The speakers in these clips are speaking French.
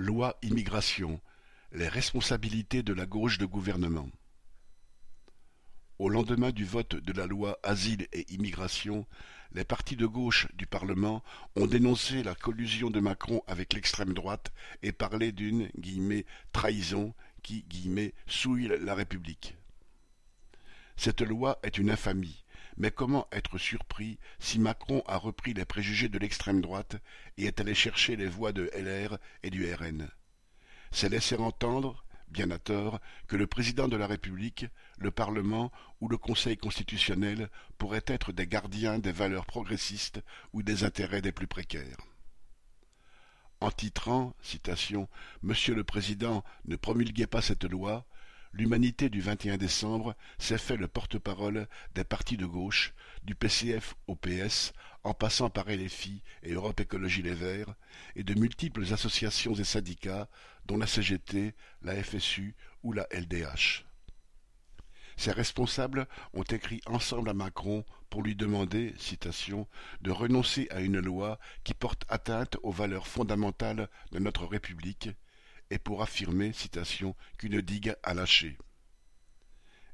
Loi immigration: les responsabilités de la gauche de gouvernement. Au lendemain du vote de la loi Asile et immigration, les partis de gauche du Parlement ont dénoncé la collusion de Macron avec l'extrême droite et parlé d'une « trahison » qui « souille la République ». Cette loi est une infamie, mais comment être surpris si Macron a repris les préjugés de l'extrême droite et est allé chercher les voix de LR et du RN C'est laisser entendre, bien à tort, que le président de la République, le Parlement ou le Conseil constitutionnel pourraient être des gardiens des valeurs progressistes ou des intérêts des plus précaires. En titrant, citation, Monsieur le Président, ne promulguez pas cette loi, l'Humanité du 21 décembre s'est fait le porte-parole des partis de gauche, du PCF au PS, en passant par LFI et Europe Écologie Les Verts, et de multiples associations et syndicats, dont la CGT, la FSU ou la LDH. Ces responsables ont écrit ensemble à Macron pour lui demander, citation, de renoncer à une loi qui porte atteinte aux valeurs fondamentales de notre République et pour affirmer, citation, qu'une digue a lâché.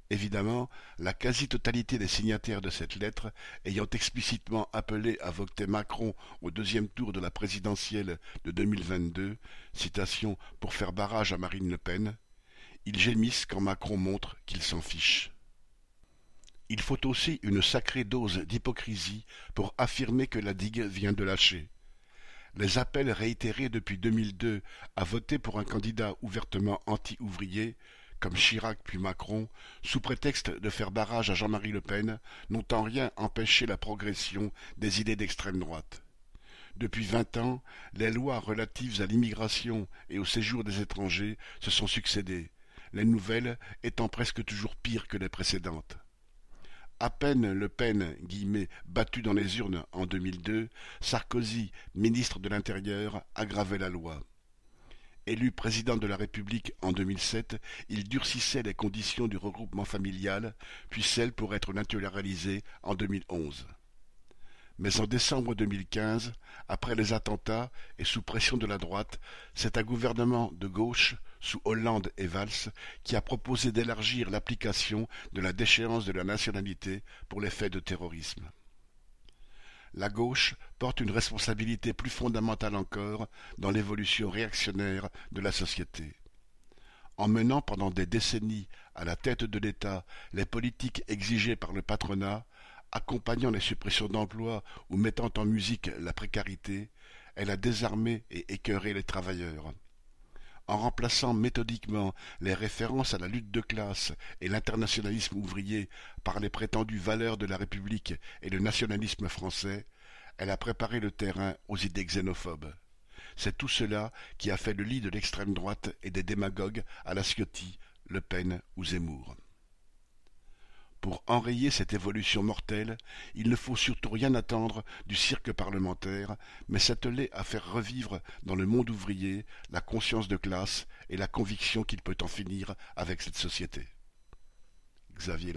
Évidemment, la quasi-totalité des signataires de cette lettre ayant explicitement appelé à voter Macron au deuxième tour de la présidentielle de 2022, citation, pour faire barrage à Marine Le Pen, ils gémissent quand Macron montre qu'il s'en fiche. Il faut aussi une sacrée dose d'hypocrisie pour affirmer que la digue vient de lâcher. Les appels réitérés depuis 2002 à voter pour un candidat ouvertement anti-ouvrier, comme Chirac puis Macron, sous prétexte de faire barrage à Jean-Marie Le Pen, n'ont en rien empêché la progression des idées d'extrême droite. Depuis vingt ans, les lois relatives à l'immigration et au séjour des étrangers se sont succédées, les nouvelles étant presque toujours pires que les précédentes. À peine Le Pen battu dans les urnes en 2002, Sarkozy, ministre de l'Intérieur, aggravait la loi. Élu président de la République en 2007, il durcissait les conditions du regroupement familial, puis celles pour être naturalisé en 2011. Mais en décembre 2015, après les attentats et sous pression de la droite, c'est un gouvernement de gauche, sous Hollande et Valls, qui a proposé d'élargir l'application de la déchéance de la nationalité pour les faits de terrorisme. La gauche porte une responsabilité plus fondamentale encore dans l'évolution réactionnaire de la société. En menant pendant des décennies à la tête de l'État les politiques exigées par le patronat, accompagnant les suppressions d'emplois ou mettant en musique la précarité, elle a désarmé et écœuré les travailleurs. En remplaçant méthodiquement les références à la lutte de classe et l'internationalisme ouvrier par les prétendues valeurs de la République et le nationalisme français, elle a préparé le terrain aux idées xénophobes. C'est tout cela qui a fait le lit de l'extrême droite et des démagogues à la Ciotti, Le Pen ou Zemmour. Pour enrayer cette évolution mortelle, il ne faut surtout rien attendre du cirque parlementaire, mais s'atteler à faire revivre dans le monde ouvrier la conscience de classe et la conviction qu'il peut en finir avec cette société. Xavier